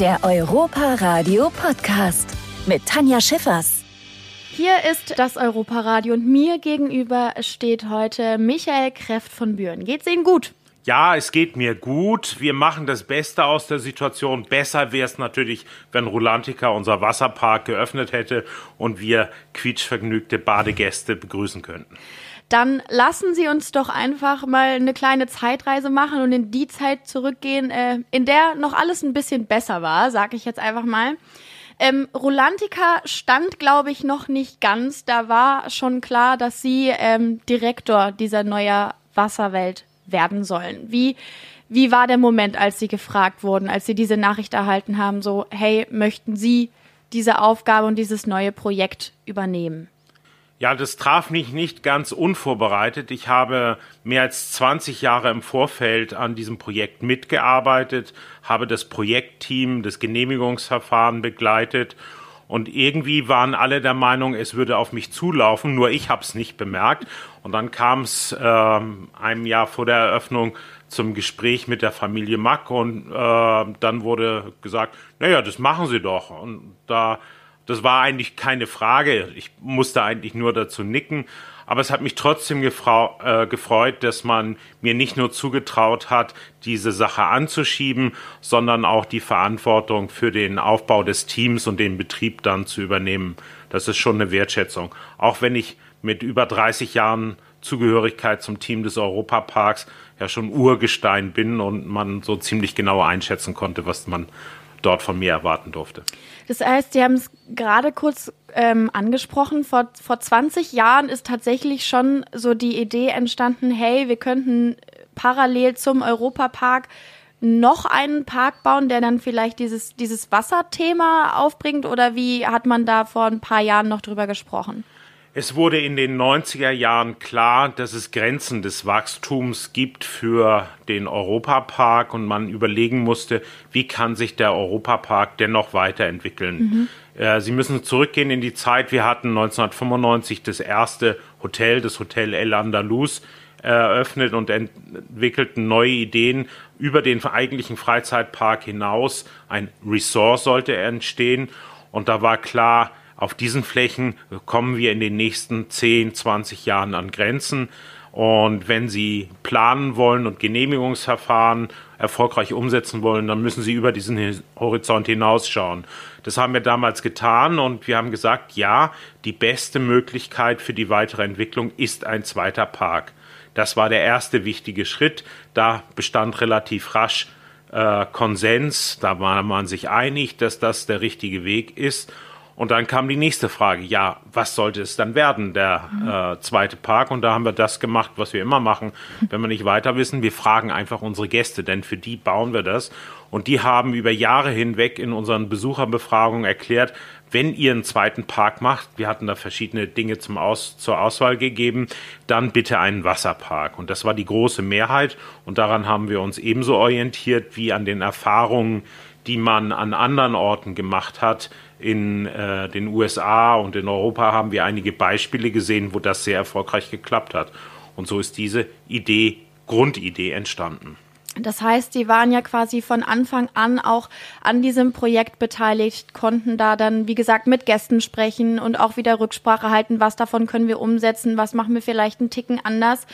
Der Europa Radio Podcast mit Tanja Schiffers. Hier ist das Europaradio und mir gegenüber steht heute Michael Kräft von Büren. Geht's Ihnen gut? Ja, es geht mir gut. Wir machen das Beste aus der Situation. Besser wäre es natürlich, wenn Rulantica unser Wasserpark geöffnet hätte und wir quietschvergnügte Badegäste begrüßen könnten. Dann lassen Sie uns doch einfach mal eine kleine Zeitreise machen und in die Zeit zurückgehen, äh, in der noch alles ein bisschen besser war, sage ich jetzt einfach mal. Ähm, Rolantica stand, glaube ich, noch nicht ganz. Da war schon klar, dass Sie ähm, Direktor dieser neuen Wasserwelt werden sollen. Wie, wie war der Moment, als Sie gefragt wurden, als Sie diese Nachricht erhalten haben, so, hey, möchten Sie diese Aufgabe und dieses neue Projekt übernehmen? Ja, das traf mich nicht ganz unvorbereitet. Ich habe mehr als 20 Jahre im Vorfeld an diesem Projekt mitgearbeitet, habe das Projektteam, das Genehmigungsverfahren begleitet und irgendwie waren alle der Meinung, es würde auf mich zulaufen, nur ich habe es nicht bemerkt. Und dann kam es äh, einem Jahr vor der Eröffnung zum Gespräch mit der Familie Mack und äh, dann wurde gesagt, naja, das machen Sie doch. Und da das war eigentlich keine Frage. Ich musste eigentlich nur dazu nicken. Aber es hat mich trotzdem äh, gefreut, dass man mir nicht nur zugetraut hat, diese Sache anzuschieben, sondern auch die Verantwortung für den Aufbau des Teams und den Betrieb dann zu übernehmen. Das ist schon eine Wertschätzung. Auch wenn ich mit über 30 Jahren Zugehörigkeit zum Team des Europaparks ja schon Urgestein bin und man so ziemlich genau einschätzen konnte, was man dort von mir erwarten durfte. Das heißt, Sie haben es gerade kurz ähm, angesprochen, vor, vor 20 Jahren ist tatsächlich schon so die Idee entstanden, hey, wir könnten parallel zum Europapark noch einen Park bauen, der dann vielleicht dieses, dieses Wasserthema aufbringt? Oder wie hat man da vor ein paar Jahren noch drüber gesprochen? Es wurde in den 90er Jahren klar, dass es Grenzen des Wachstums gibt für den Europapark und man überlegen musste, wie kann sich der Europapark dennoch weiterentwickeln. Mhm. Äh, Sie müssen zurückgehen in die Zeit, wir hatten 1995 das erste Hotel, das Hotel El Andalus, eröffnet und entwickelten neue Ideen über den eigentlichen Freizeitpark hinaus. Ein Resort sollte entstehen und da war klar, auf diesen Flächen kommen wir in den nächsten 10, 20 Jahren an Grenzen. Und wenn Sie planen wollen und Genehmigungsverfahren erfolgreich umsetzen wollen, dann müssen Sie über diesen Horizont hinausschauen. Das haben wir damals getan und wir haben gesagt, ja, die beste Möglichkeit für die weitere Entwicklung ist ein zweiter Park. Das war der erste wichtige Schritt. Da bestand relativ rasch äh, Konsens. Da war man sich einig, dass das der richtige Weg ist. Und dann kam die nächste Frage, ja, was sollte es dann werden, der mhm. äh, zweite Park? Und da haben wir das gemacht, was wir immer machen, wenn wir nicht weiter wissen. Wir fragen einfach unsere Gäste, denn für die bauen wir das. Und die haben über Jahre hinweg in unseren Besucherbefragungen erklärt, wenn ihr einen zweiten Park macht, wir hatten da verschiedene Dinge zum Aus, zur Auswahl gegeben, dann bitte einen Wasserpark. Und das war die große Mehrheit. Und daran haben wir uns ebenso orientiert wie an den Erfahrungen, die man an anderen Orten gemacht hat. In äh, den USA und in Europa haben wir einige Beispiele gesehen, wo das sehr erfolgreich geklappt hat. Und so ist diese Idee, Grundidee entstanden. Das heißt, Sie waren ja quasi von Anfang an auch an diesem Projekt beteiligt, konnten da dann, wie gesagt, mit Gästen sprechen und auch wieder Rücksprache halten, was davon können wir umsetzen, was machen wir vielleicht einen Ticken anders.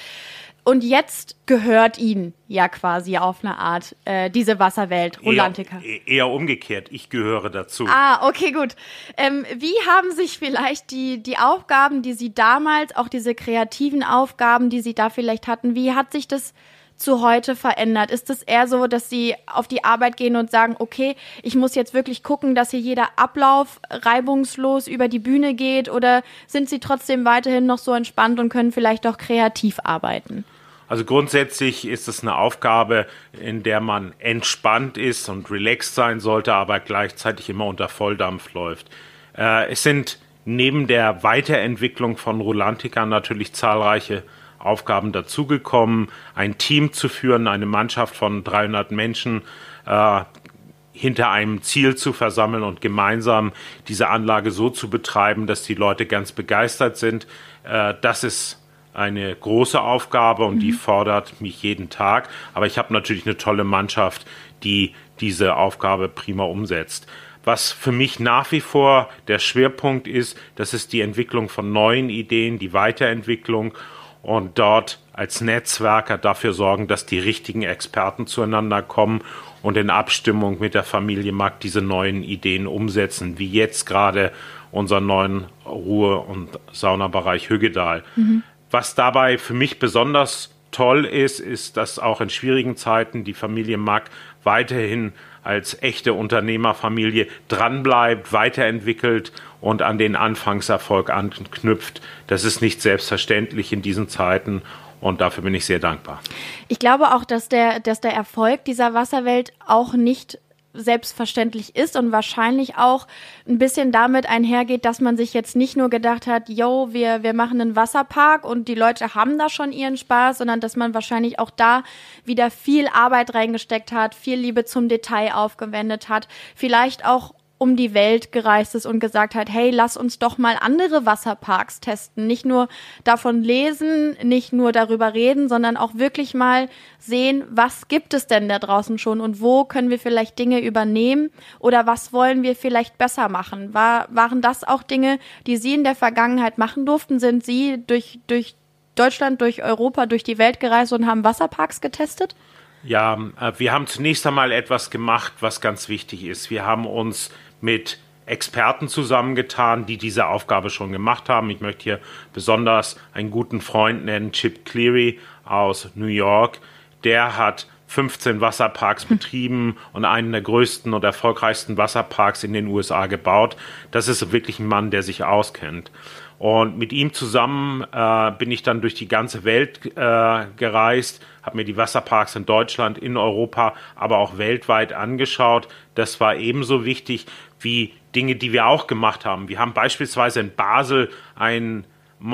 Und jetzt gehört ihnen ja quasi auf eine Art äh, diese Wasserwelt, Rolantica. Eher, eher, umgekehrt, ich gehöre dazu. Ah, okay, gut. Ähm, wie haben sich vielleicht die, die Aufgaben, die Sie damals, auch diese kreativen Aufgaben, die Sie da vielleicht hatten, wie hat sich das zu heute verändert? Ist es eher so, dass Sie auf die Arbeit gehen und sagen, okay, ich muss jetzt wirklich gucken, dass hier jeder Ablauf reibungslos über die Bühne geht? Oder sind Sie trotzdem weiterhin noch so entspannt und können vielleicht auch kreativ arbeiten? Also grundsätzlich ist es eine Aufgabe, in der man entspannt ist und relaxed sein sollte, aber gleichzeitig immer unter Volldampf läuft. Äh, es sind neben der Weiterentwicklung von Rolantica natürlich zahlreiche Aufgaben dazugekommen, ein Team zu führen, eine Mannschaft von 300 Menschen äh, hinter einem Ziel zu versammeln und gemeinsam diese Anlage so zu betreiben, dass die Leute ganz begeistert sind. Äh, das ist eine große Aufgabe und mhm. die fordert mich jeden Tag. Aber ich habe natürlich eine tolle Mannschaft, die diese Aufgabe prima umsetzt. Was für mich nach wie vor der Schwerpunkt ist, das ist die Entwicklung von neuen Ideen, die Weiterentwicklung und dort als Netzwerker dafür sorgen, dass die richtigen Experten zueinander kommen und in Abstimmung mit der Familie Mack diese neuen Ideen umsetzen, wie jetzt gerade unseren neuen Ruhe- und Saunabereich Hüggedal. Mhm. Was dabei für mich besonders toll ist, ist, dass auch in schwierigen Zeiten die Familie Mack weiterhin als echte Unternehmerfamilie dranbleibt, weiterentwickelt und an den Anfangserfolg anknüpft. Das ist nicht selbstverständlich in diesen Zeiten und dafür bin ich sehr dankbar. Ich glaube auch, dass der, dass der Erfolg dieser Wasserwelt auch nicht selbstverständlich ist und wahrscheinlich auch ein bisschen damit einhergeht, dass man sich jetzt nicht nur gedacht hat, yo, wir, wir machen einen Wasserpark und die Leute haben da schon ihren Spaß, sondern dass man wahrscheinlich auch da wieder viel Arbeit reingesteckt hat, viel Liebe zum Detail aufgewendet hat, vielleicht auch um die Welt gereist ist und gesagt hat, hey, lass uns doch mal andere Wasserparks testen. Nicht nur davon lesen, nicht nur darüber reden, sondern auch wirklich mal sehen, was gibt es denn da draußen schon und wo können wir vielleicht Dinge übernehmen oder was wollen wir vielleicht besser machen. War, waren das auch Dinge, die Sie in der Vergangenheit machen durften? Sind Sie durch, durch Deutschland, durch Europa, durch die Welt gereist und haben Wasserparks getestet? Ja, äh, wir haben zunächst einmal etwas gemacht, was ganz wichtig ist. Wir haben uns mit Experten zusammengetan, die diese Aufgabe schon gemacht haben. Ich möchte hier besonders einen guten Freund nennen, Chip Cleary aus New York. Der hat 15 Wasserparks betrieben und einen der größten und erfolgreichsten Wasserparks in den USA gebaut. Das ist wirklich ein Mann, der sich auskennt. Und mit ihm zusammen äh, bin ich dann durch die ganze Welt äh, gereist, habe mir die Wasserparks in Deutschland, in Europa, aber auch weltweit angeschaut. Das war ebenso wichtig wie Dinge, die wir auch gemacht haben. Wir haben beispielsweise in Basel ein,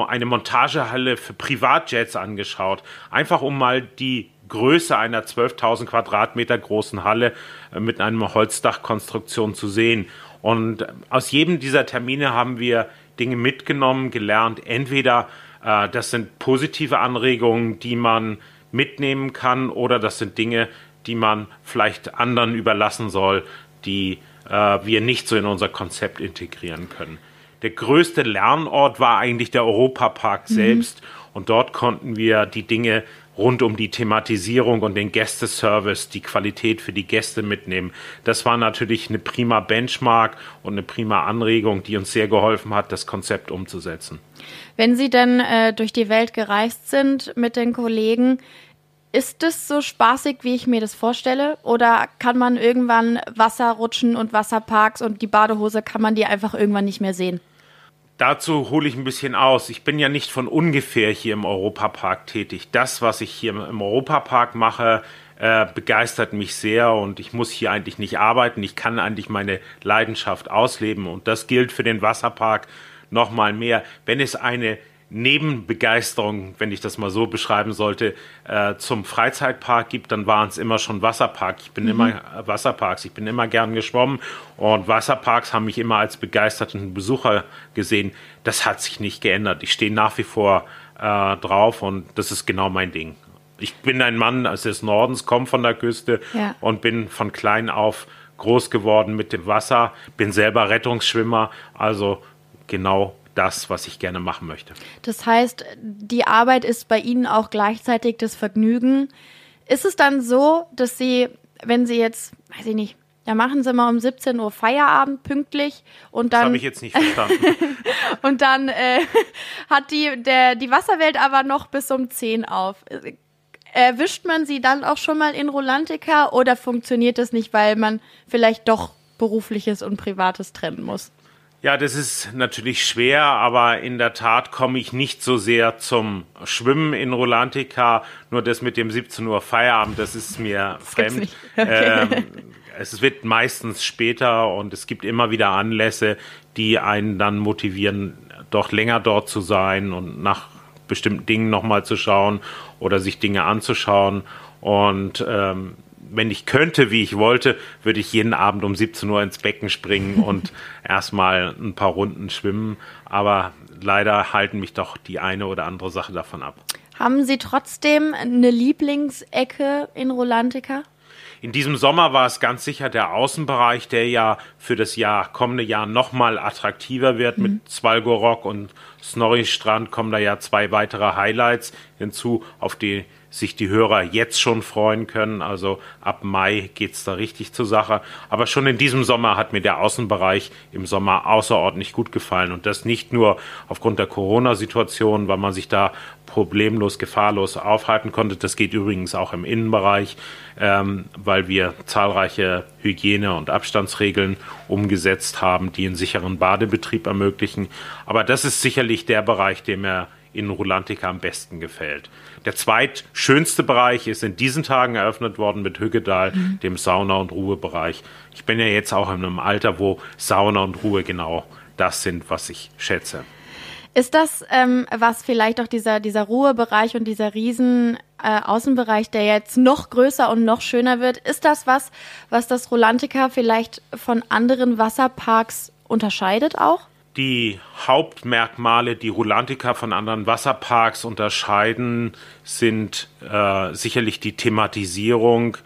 eine Montagehalle für Privatjets angeschaut, einfach um mal die Größe einer 12.000 Quadratmeter großen Halle äh, mit einer Holzdachkonstruktion zu sehen. Und aus jedem dieser Termine haben wir Dinge mitgenommen, gelernt. Entweder äh, das sind positive Anregungen, die man mitnehmen kann, oder das sind Dinge, die man vielleicht anderen überlassen soll, die äh, wir nicht so in unser Konzept integrieren können. Der größte Lernort war eigentlich der Europapark mhm. selbst und dort konnten wir die Dinge rund um die Thematisierung und den Gästeservice, die Qualität für die Gäste mitnehmen. Das war natürlich eine prima Benchmark und eine prima Anregung, die uns sehr geholfen hat, das Konzept umzusetzen. Wenn Sie dann äh, durch die Welt gereist sind mit den Kollegen, ist es so spaßig, wie ich mir das vorstelle? Oder kann man irgendwann Wasser rutschen und Wasserparks und die Badehose kann man die einfach irgendwann nicht mehr sehen? Dazu hole ich ein bisschen aus. Ich bin ja nicht von ungefähr hier im Europapark tätig. Das, was ich hier im Europapark mache, äh, begeistert mich sehr und ich muss hier eigentlich nicht arbeiten. Ich kann eigentlich meine Leidenschaft ausleben und das gilt für den Wasserpark noch mal mehr. Wenn es eine Nebenbegeisterung, wenn ich das mal so beschreiben sollte, äh, zum Freizeitpark gibt, dann waren es immer schon Wasserpark. Ich bin mhm. immer äh, Wasserparks, ich bin immer gern geschwommen und Wasserparks haben mich immer als begeisterten Besucher gesehen. Das hat sich nicht geändert. Ich stehe nach wie vor äh, drauf und das ist genau mein Ding. Ich bin ein Mann des Nordens, komme von der Küste ja. und bin von klein auf groß geworden mit dem Wasser, bin selber Rettungsschwimmer, also genau das, was ich gerne machen möchte. Das heißt, die Arbeit ist bei Ihnen auch gleichzeitig das Vergnügen. Ist es dann so, dass Sie, wenn Sie jetzt, weiß ich nicht, ja, machen Sie mal um 17 Uhr Feierabend pünktlich und dann. Das habe ich jetzt nicht verstanden. und dann äh, hat die, der, die Wasserwelt aber noch bis um 10 auf. Erwischt man sie dann auch schon mal in Rolantica oder funktioniert das nicht, weil man vielleicht doch berufliches und privates trennen muss? Ja, das ist natürlich schwer, aber in der Tat komme ich nicht so sehr zum Schwimmen in Rolantica. Nur das mit dem 17 Uhr Feierabend, das ist mir das fremd. Okay. Ähm, es wird meistens später und es gibt immer wieder Anlässe, die einen dann motivieren, doch länger dort zu sein und nach bestimmten Dingen nochmal zu schauen oder sich Dinge anzuschauen. Und ähm, wenn ich könnte, wie ich wollte, würde ich jeden Abend um 17 Uhr ins Becken springen und erstmal ein paar Runden schwimmen. Aber leider halten mich doch die eine oder andere Sache davon ab. Haben Sie trotzdem eine Lieblingsecke in Rolantica? In diesem Sommer war es ganz sicher der Außenbereich, der ja für das Jahr, kommende Jahr nochmal attraktiver wird. Mhm. Mit Svalgorok und Snorri Strand kommen da ja zwei weitere Highlights hinzu, auf die sich die Hörer jetzt schon freuen können. Also ab Mai geht's da richtig zur Sache. Aber schon in diesem Sommer hat mir der Außenbereich im Sommer außerordentlich gut gefallen. Und das nicht nur aufgrund der Corona-Situation, weil man sich da problemlos, gefahrlos aufhalten konnte. Das geht übrigens auch im Innenbereich, ähm, weil wir zahlreiche Hygiene- und Abstandsregeln umgesetzt haben, die einen sicheren Badebetrieb ermöglichen. Aber das ist sicherlich der Bereich, der mir in Rulantica am besten gefällt. Der zweitschönste Bereich ist in diesen Tagen eröffnet worden mit Hüggedal, mhm. dem Sauna- und Ruhebereich. Ich bin ja jetzt auch in einem Alter, wo Sauna und Ruhe genau das sind, was ich schätze. Ist das, ähm, was vielleicht auch dieser, dieser Ruhebereich und dieser riesen äh, Außenbereich, der jetzt noch größer und noch schöner wird, ist das was, was das Rolantica vielleicht von anderen Wasserparks unterscheidet auch? Die Hauptmerkmale, die Rulantica von anderen Wasserparks unterscheiden, sind äh, sicherlich die Thematisierung,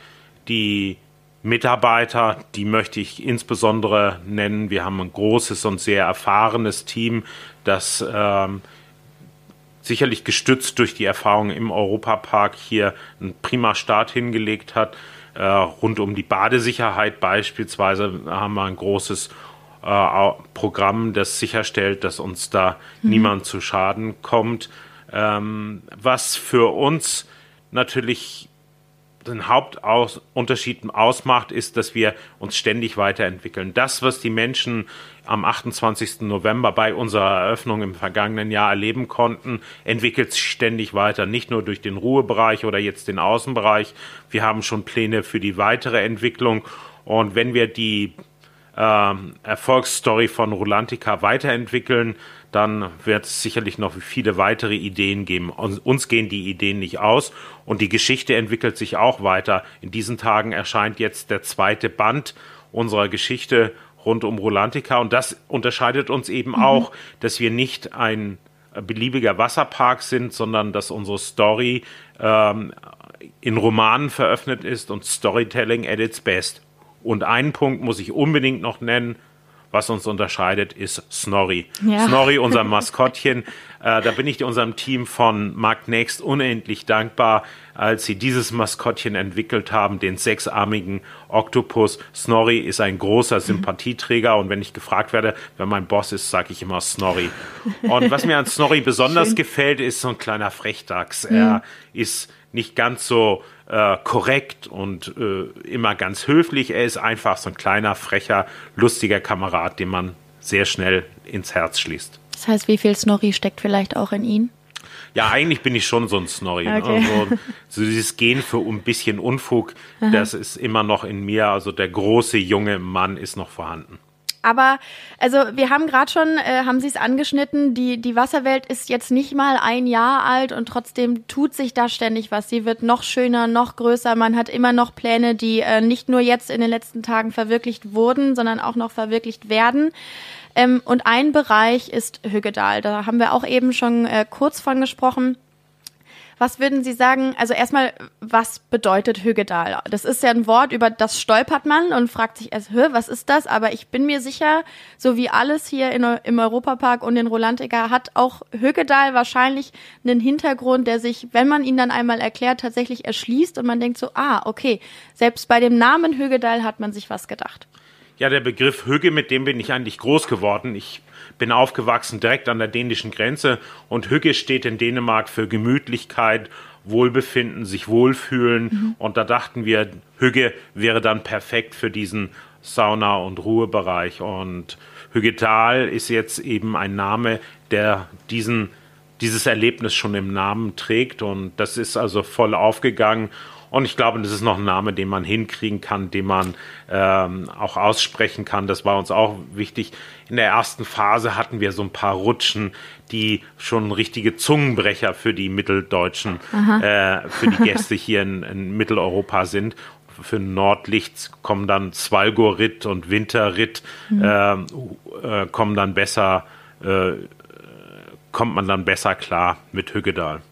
die Mitarbeiter, die möchte ich insbesondere nennen. Wir haben ein großes und sehr erfahrenes Team, das ähm, sicherlich gestützt durch die Erfahrung im Europapark hier einen prima Start hingelegt hat. Äh, rund um die Badesicherheit beispielsweise haben wir ein großes äh, Programm, das sicherstellt, dass uns da mhm. niemand zu Schaden kommt. Ähm, was für uns natürlich den Hauptunterschied ausmacht, ist, dass wir uns ständig weiterentwickeln. Das, was die Menschen am 28. November bei unserer Eröffnung im vergangenen Jahr erleben konnten, entwickelt sich ständig weiter. Nicht nur durch den Ruhebereich oder jetzt den Außenbereich. Wir haben schon Pläne für die weitere Entwicklung. Und wenn wir die ähm, Erfolgsstory von Rulantica weiterentwickeln, dann wird es sicherlich noch viele weitere Ideen geben. Uns gehen die Ideen nicht aus und die Geschichte entwickelt sich auch weiter. In diesen Tagen erscheint jetzt der zweite Band unserer Geschichte rund um Rulantica und das unterscheidet uns eben mhm. auch, dass wir nicht ein beliebiger Wasserpark sind, sondern dass unsere Story ähm, in Romanen veröffentlicht ist und Storytelling at its best. Und einen Punkt muss ich unbedingt noch nennen, was uns unterscheidet, ist Snorri. Ja. Snorri, unser Maskottchen. äh, da bin ich unserem Team von Mark Next unendlich dankbar, als sie dieses Maskottchen entwickelt haben, den sechsarmigen Oktopus. Snorri ist ein großer Sympathieträger und wenn ich gefragt werde, wer mein Boss ist, sage ich immer Snorri. Und was mir an Snorri besonders Schön. gefällt, ist so ein kleiner Frechdachs. Mhm. Er ist nicht ganz so äh, korrekt und äh, immer ganz höflich. Er ist einfach so ein kleiner, frecher, lustiger Kamerad, den man sehr schnell ins Herz schließt. Das heißt, wie viel Snorri steckt vielleicht auch in ihn? Ja, eigentlich bin ich schon so ein Snorri. Ne? Okay. Also, so dieses Gen für ein bisschen Unfug, Aha. das ist immer noch in mir. Also der große junge Mann ist noch vorhanden. Aber also wir haben gerade schon, äh, haben Sie es angeschnitten, die, die Wasserwelt ist jetzt nicht mal ein Jahr alt und trotzdem tut sich da ständig was. Sie wird noch schöner, noch größer. Man hat immer noch Pläne, die äh, nicht nur jetzt in den letzten Tagen verwirklicht wurden, sondern auch noch verwirklicht werden. Ähm, und ein Bereich ist Hüggedal. Da haben wir auch eben schon äh, kurz von gesprochen. Was würden Sie sagen? Also erstmal, was bedeutet Hüggedal? Das ist ja ein Wort, über das stolpert man und fragt sich erst, was ist das? Aber ich bin mir sicher, so wie alles hier in, im Europapark und in Rolantica hat auch Hüggedal wahrscheinlich einen Hintergrund, der sich, wenn man ihn dann einmal erklärt, tatsächlich erschließt und man denkt so, ah, okay, selbst bei dem Namen Hüggedal hat man sich was gedacht. Ja, der Begriff Hügge, mit dem bin ich eigentlich groß geworden. Ich bin aufgewachsen direkt an der dänischen Grenze und Hügge steht in Dänemark für Gemütlichkeit, Wohlbefinden, sich wohlfühlen. Mhm. Und da dachten wir, Hügge wäre dann perfekt für diesen Sauna- und Ruhebereich. Und Hüggetal ist jetzt eben ein Name, der diesen, dieses Erlebnis schon im Namen trägt. Und das ist also voll aufgegangen. Und ich glaube, das ist noch ein Name, den man hinkriegen kann, den man ähm, auch aussprechen kann. Das war uns auch wichtig. In der ersten Phase hatten wir so ein paar Rutschen, die schon richtige Zungenbrecher für die Mitteldeutschen, äh, für die Gäste hier in, in Mitteleuropa sind für Nordlichts kommen dann Svalgorit und Winterritt, mhm. äh, äh, kommen dann besser äh, kommt man dann besser klar mit Hüggedal.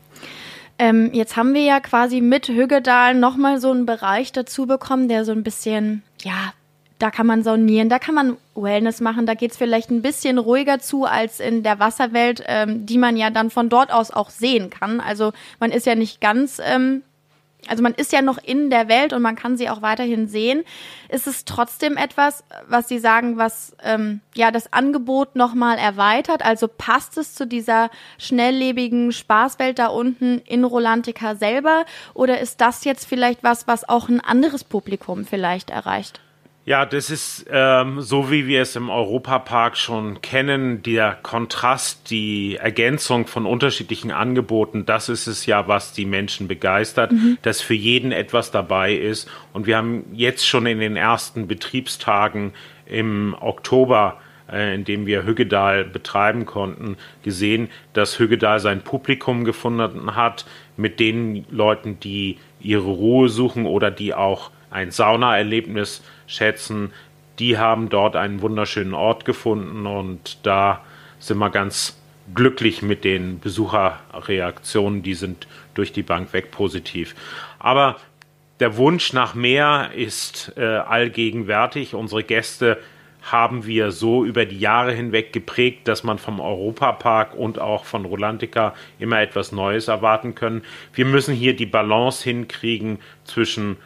Ähm, jetzt haben wir ja quasi mit Hüggedal nochmal so einen Bereich dazu bekommen, der so ein bisschen, ja, da kann man saunieren, da kann man Wellness machen, da geht es vielleicht ein bisschen ruhiger zu als in der Wasserwelt, ähm, die man ja dann von dort aus auch sehen kann. Also man ist ja nicht ganz ähm, also man ist ja noch in der Welt und man kann sie auch weiterhin sehen. Ist es trotzdem etwas, was Sie sagen, was ähm, ja das Angebot nochmal erweitert? Also passt es zu dieser schnelllebigen Spaßwelt da unten in Rolantica selber? Oder ist das jetzt vielleicht was, was auch ein anderes Publikum vielleicht erreicht? Ja, das ist ähm, so, wie wir es im Europapark schon kennen, der Kontrast, die Ergänzung von unterschiedlichen Angeboten, das ist es ja, was die Menschen begeistert, mhm. dass für jeden etwas dabei ist. Und wir haben jetzt schon in den ersten Betriebstagen im Oktober äh, in dem wir Hüggedal betreiben konnten, gesehen, dass Hüggedal sein Publikum gefunden hat mit den Leuten, die ihre Ruhe suchen oder die auch ein Saunaerlebnis schätzen, die haben dort einen wunderschönen Ort gefunden und da sind wir ganz glücklich mit den Besucherreaktionen, die sind durch die Bank weg positiv. Aber der Wunsch nach mehr ist äh, allgegenwärtig. Unsere Gäste haben wir so über die Jahre hinweg geprägt, dass man vom Europapark und auch von Rolantica immer etwas Neues erwarten können. Wir müssen hier die Balance hinkriegen zwischen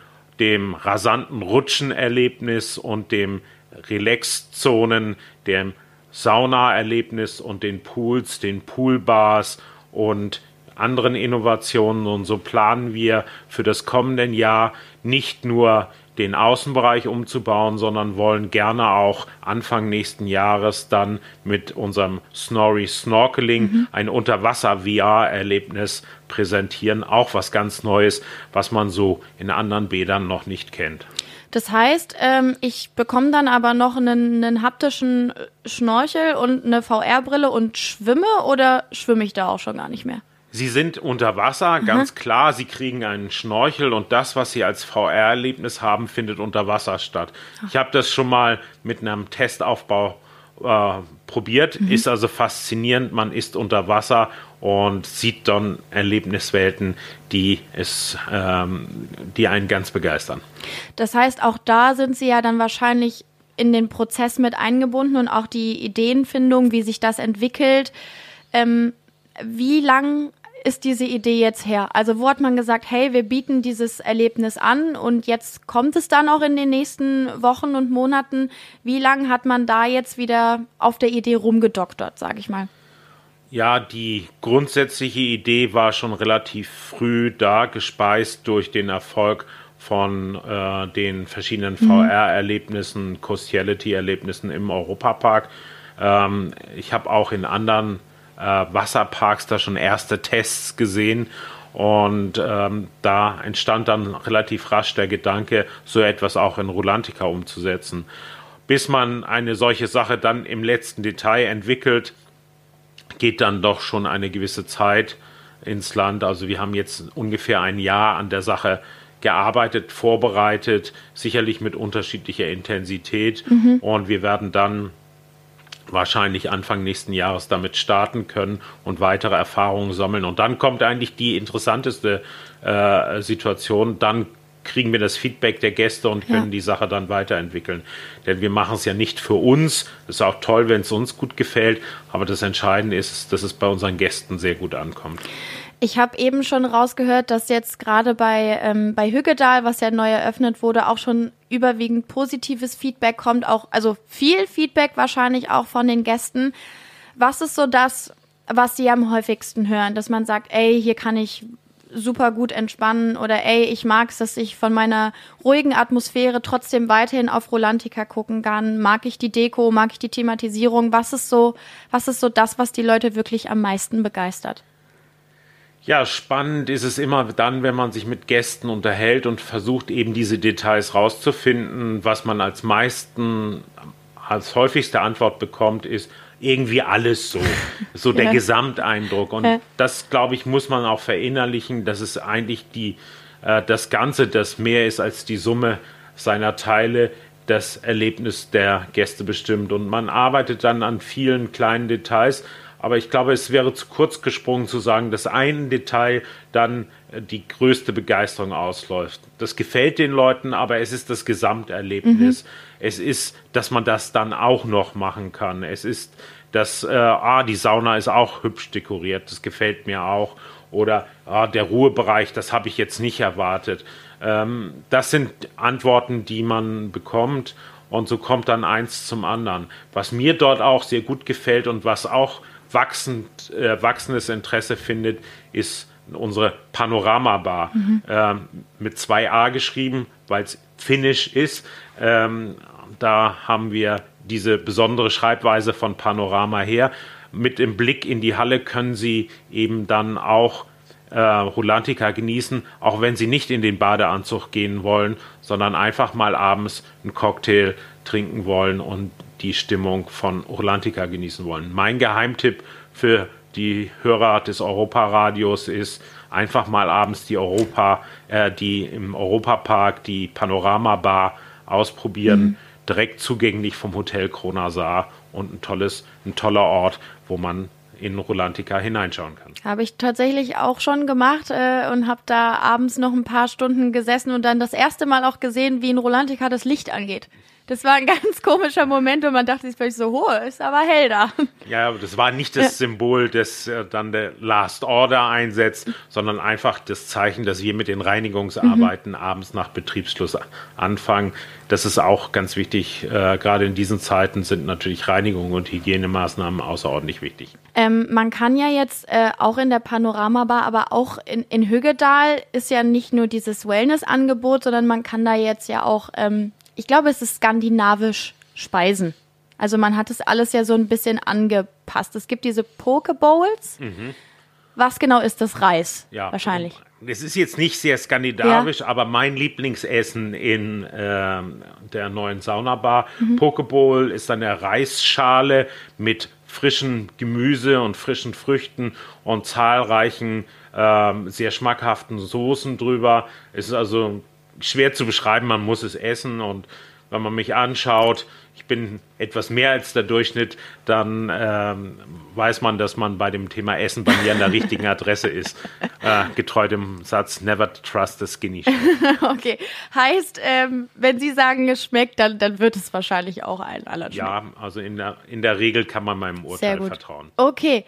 dem rasanten Rutschenerlebnis und dem Relaxzonen, dem Saunaerlebnis und den Pools, den Poolbars und anderen Innovationen. Und so planen wir für das kommende Jahr nicht nur den Außenbereich umzubauen, sondern wollen gerne auch Anfang nächsten Jahres dann mit unserem Snorri Snorkeling mhm. ein Unterwasser-VR-Erlebnis präsentieren. Auch was ganz Neues, was man so in anderen Bädern noch nicht kennt. Das heißt, ähm, ich bekomme dann aber noch einen, einen haptischen Schnorchel und eine VR-Brille und schwimme oder schwimme ich da auch schon gar nicht mehr? Sie sind unter Wasser, ganz mhm. klar. Sie kriegen einen Schnorchel und das, was Sie als VR-Erlebnis haben, findet unter Wasser statt. Ich habe das schon mal mit einem Testaufbau äh, probiert. Mhm. Ist also faszinierend. Man ist unter Wasser und sieht dann Erlebniswelten, die es, ähm, die einen ganz begeistern. Das heißt, auch da sind Sie ja dann wahrscheinlich in den Prozess mit eingebunden und auch die Ideenfindung, wie sich das entwickelt. Ähm, wie lang ist diese Idee jetzt her? Also wo hat man gesagt, hey, wir bieten dieses Erlebnis an und jetzt kommt es dann auch in den nächsten Wochen und Monaten. Wie lange hat man da jetzt wieder auf der Idee rumgedoktert, sage ich mal? Ja, die grundsätzliche Idee war schon relativ früh da, gespeist durch den Erfolg von äh, den verschiedenen mhm. VR-Erlebnissen, Costiality-Erlebnissen im Europapark. Ähm, ich habe auch in anderen Wasserparks da schon erste Tests gesehen. Und ähm, da entstand dann relativ rasch der Gedanke, so etwas auch in Rulantica umzusetzen. Bis man eine solche Sache dann im letzten Detail entwickelt, geht dann doch schon eine gewisse Zeit ins Land. Also wir haben jetzt ungefähr ein Jahr an der Sache gearbeitet, vorbereitet, sicherlich mit unterschiedlicher Intensität. Mhm. Und wir werden dann wahrscheinlich Anfang nächsten Jahres damit starten können und weitere Erfahrungen sammeln. Und dann kommt eigentlich die interessanteste äh, Situation. Dann kriegen wir das Feedback der Gäste und können ja. die Sache dann weiterentwickeln. Denn wir machen es ja nicht für uns. Es ist auch toll, wenn es uns gut gefällt. Aber das Entscheidende ist, dass es bei unseren Gästen sehr gut ankommt. Ich habe eben schon rausgehört, dass jetzt gerade bei, ähm, bei Hüggedal, was ja neu eröffnet wurde, auch schon überwiegend positives Feedback kommt. Auch, also viel Feedback wahrscheinlich auch von den Gästen. Was ist so das, was sie am häufigsten hören? Dass man sagt, ey, hier kann ich super gut entspannen oder ey, ich mag es, dass ich von meiner ruhigen Atmosphäre trotzdem weiterhin auf Rolantica gucken kann. Mag ich die Deko, mag ich die Thematisierung? Was ist so, was ist so das, was die Leute wirklich am meisten begeistert? Ja, spannend ist es immer dann, wenn man sich mit Gästen unterhält und versucht eben diese Details rauszufinden. Was man als meisten, als häufigste Antwort bekommt, ist irgendwie alles so. So der ja. Gesamteindruck. Und ja. das, glaube ich, muss man auch verinnerlichen, dass es eigentlich die, äh, das Ganze, das mehr ist als die Summe seiner Teile, das Erlebnis der Gäste bestimmt. Und man arbeitet dann an vielen kleinen Details Aber ich glaube, es wäre zu kurz gesprungen zu sagen, dass ein Detail dann äh, die größte Begeisterung ausläuft. Das gefällt den Leuten, aber es ist das Gesamterlebnis. Mhm. Es ist, dass man das dann auch noch machen kann. Es ist, dass, äh, ah, die Sauna ist auch hübsch dekoriert, das gefällt mir auch. Oder ah, der Ruhebereich, das habe ich jetzt nicht erwartet. Ähm, das sind Antworten, die man bekommt. Und so kommt dann eins zum anderen. Was mir dort auch sehr gut gefällt und was auch wachsend, äh, wachsendes Interesse findet, ist unsere Panorama-Bar. Mhm. Ähm, mit zwei A geschrieben, weil es Finnisch ist. Ähm, da haben wir diese besondere Schreibweise von Panorama her. Mit dem Blick in die Halle können Sie eben dann auch äh, genießen, auch wenn Sie nicht in den Badeanzug gehen wollen, sondern einfach mal abends einen Cocktail trinken wollen und die Stimmung von Rulantica genießen wollen. Mein Geheimtipp für die Hörer des Europaradios ist, einfach mal abends die Europa, äh, die im Europapark, die Panorama Bar ausprobieren. Mhm. Direkt zugänglich vom Hotel Kronasar und ein tolles, ein toller Ort, wo man in Rolantica hineinschauen kann. Habe ich tatsächlich auch schon gemacht äh, und habe da abends noch ein paar Stunden gesessen und dann das erste Mal auch gesehen, wie in Rolantica das Licht angeht. Das war ein ganz komischer Moment und man dachte sich vielleicht so, hohe, ist aber hell da. Ja, aber das war nicht das ja. Symbol, das äh, dann der Last Order einsetzt, sondern einfach das Zeichen, dass wir mit den Reinigungsarbeiten mhm. abends nach Betriebsschluss anfangen. Das ist auch ganz wichtig. Äh, gerade in diesen Zeiten sind natürlich Reinigung und Hygienemaßnahmen außerordentlich wichtig. Ähm, man kann ja jetzt äh, auch in der Panoramabar, aber auch in, in Hüggedal ist ja nicht nur dieses Wellness-Angebot, sondern man kann da jetzt ja auch ähm, ich glaube, es ist skandinavisch Speisen. Also man hat es alles ja so ein bisschen angepasst. Es gibt diese Pokebowls. Mhm. Was genau ist das? Reis? Ja. Wahrscheinlich. Es ist jetzt nicht sehr skandinavisch, ja. aber mein Lieblingsessen in äh, der neuen Saunabar. Mhm. Pokeball ist eine Reisschale mit frischen Gemüse und frischen Früchten und zahlreichen äh, sehr schmackhaften Soßen drüber. Es ist also schwer zu beschreiben, man muss es essen und wenn man mich anschaut, bin etwas mehr als der Durchschnitt, dann ähm, weiß man, dass man bei dem Thema Essen bei mir an der richtigen Adresse ist. Äh, getreu dem Satz Never trust a skinny Okay, heißt, ähm, wenn Sie sagen, es schmeckt, dann, dann wird es wahrscheinlich auch allen anderen. Ja, also in der, in der Regel kann man meinem Urteil vertrauen. Okay.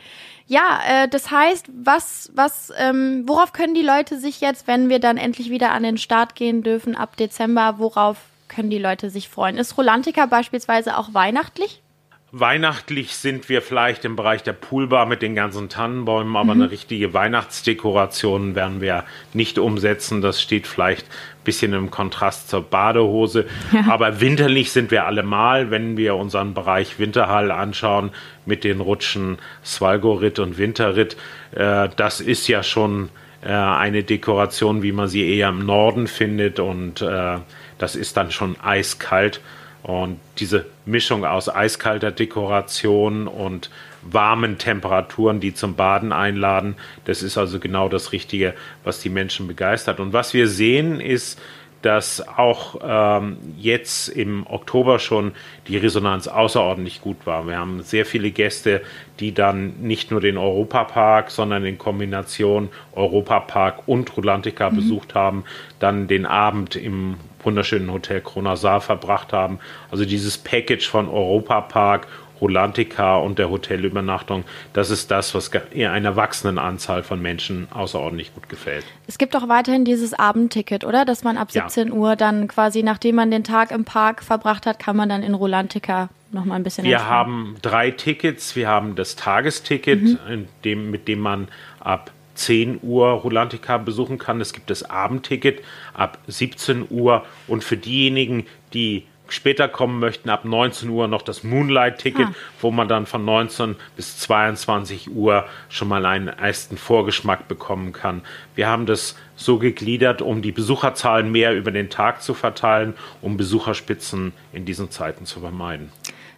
Ja, äh, das heißt, was, was, ähm, worauf können die Leute sich jetzt, wenn wir dann endlich wieder an den Start gehen dürfen ab Dezember, worauf können die Leute sich freuen? Ist Rolantica beispielsweise auch weihnachtlich? Weihnachtlich sind wir vielleicht im Bereich der Poolbar mit den ganzen Tannenbäumen, aber mhm. eine richtige Weihnachtsdekoration werden wir nicht umsetzen. Das steht vielleicht ein bisschen im Kontrast zur Badehose. Ja. Aber winterlich sind wir allemal, wenn wir unseren Bereich Winterhall anschauen mit den Rutschen Svalgorit und Winterritt. Äh, das ist ja schon äh, eine Dekoration, wie man sie eher im Norden findet und äh, das ist dann schon eiskalt. Und diese Mischung aus eiskalter Dekoration und warmen Temperaturen, die zum Baden einladen, das ist also genau das Richtige, was die Menschen begeistert. Und was wir sehen, ist, dass auch ähm, jetzt im Oktober schon die Resonanz außerordentlich gut war. Wir haben sehr viele Gäste, die dann nicht nur den Europapark, sondern in Kombination Europapark und Rulantica mhm. besucht haben, dann den Abend im wunderschönen Hotel Kronasar verbracht haben. Also dieses Package von Europapark, Rolantica und der Hotelübernachtung, das ist das, was eher einer wachsenden Anzahl von Menschen außerordentlich gut gefällt. Es gibt auch weiterhin dieses Abendticket, oder? Dass man ab 17 ja. Uhr dann quasi, nachdem man den Tag im Park verbracht hat, kann man dann in Rolantica noch mal ein bisschen Wir haben drei Tickets. Wir haben das Tagesticket, mhm. dem, mit dem man ab 10 Uhr Rulantica besuchen kann. Es gibt das Abendticket ab 17 Uhr und für diejenigen, die später kommen möchten, ab 19 Uhr noch das Moonlight-Ticket, ah. wo man dann von 19 bis 22 Uhr schon mal einen ersten Vorgeschmack bekommen kann. Wir haben das so gegliedert, um die Besucherzahlen mehr über den Tag zu verteilen, um Besucherspitzen in diesen Zeiten zu vermeiden.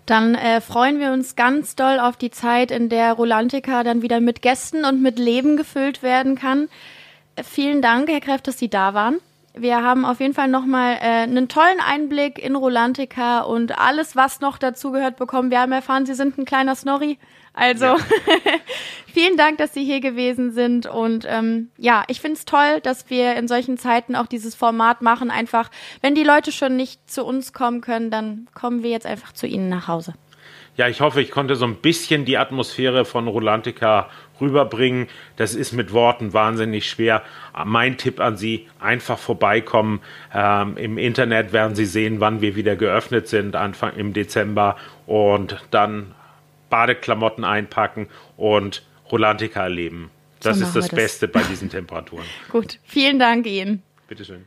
Dann äh, freuen wir uns ganz doll auf die Zeit, in der Rolantica dann wieder mit Gästen und mit Leben gefüllt werden kann. Äh, vielen Dank, Herr Kräft, dass Sie da waren. Wir haben auf jeden Fall nochmal äh, einen tollen Einblick in Rolantica und alles, was noch dazugehört, bekommen. Wir haben erfahren, Sie sind ein kleiner Snorri, Also ja. vielen Dank, dass Sie hier gewesen sind. Und ähm, ja, ich finde es toll, dass wir in solchen Zeiten auch dieses Format machen. Einfach, wenn die Leute schon nicht zu uns kommen können, dann kommen wir jetzt einfach zu Ihnen nach Hause. Ja, ich hoffe, ich konnte so ein bisschen die Atmosphäre von Rolantica rüberbringen. Das ist mit Worten wahnsinnig schwer. Mein Tipp an Sie, einfach vorbeikommen. Ähm, Im Internet werden Sie sehen, wann wir wieder geöffnet sind, Anfang im Dezember. Und dann Badeklamotten einpacken und Rolantica erleben. Das so ist das, das Beste bei diesen Temperaturen. Gut, vielen Dank Ihnen. Bitteschön.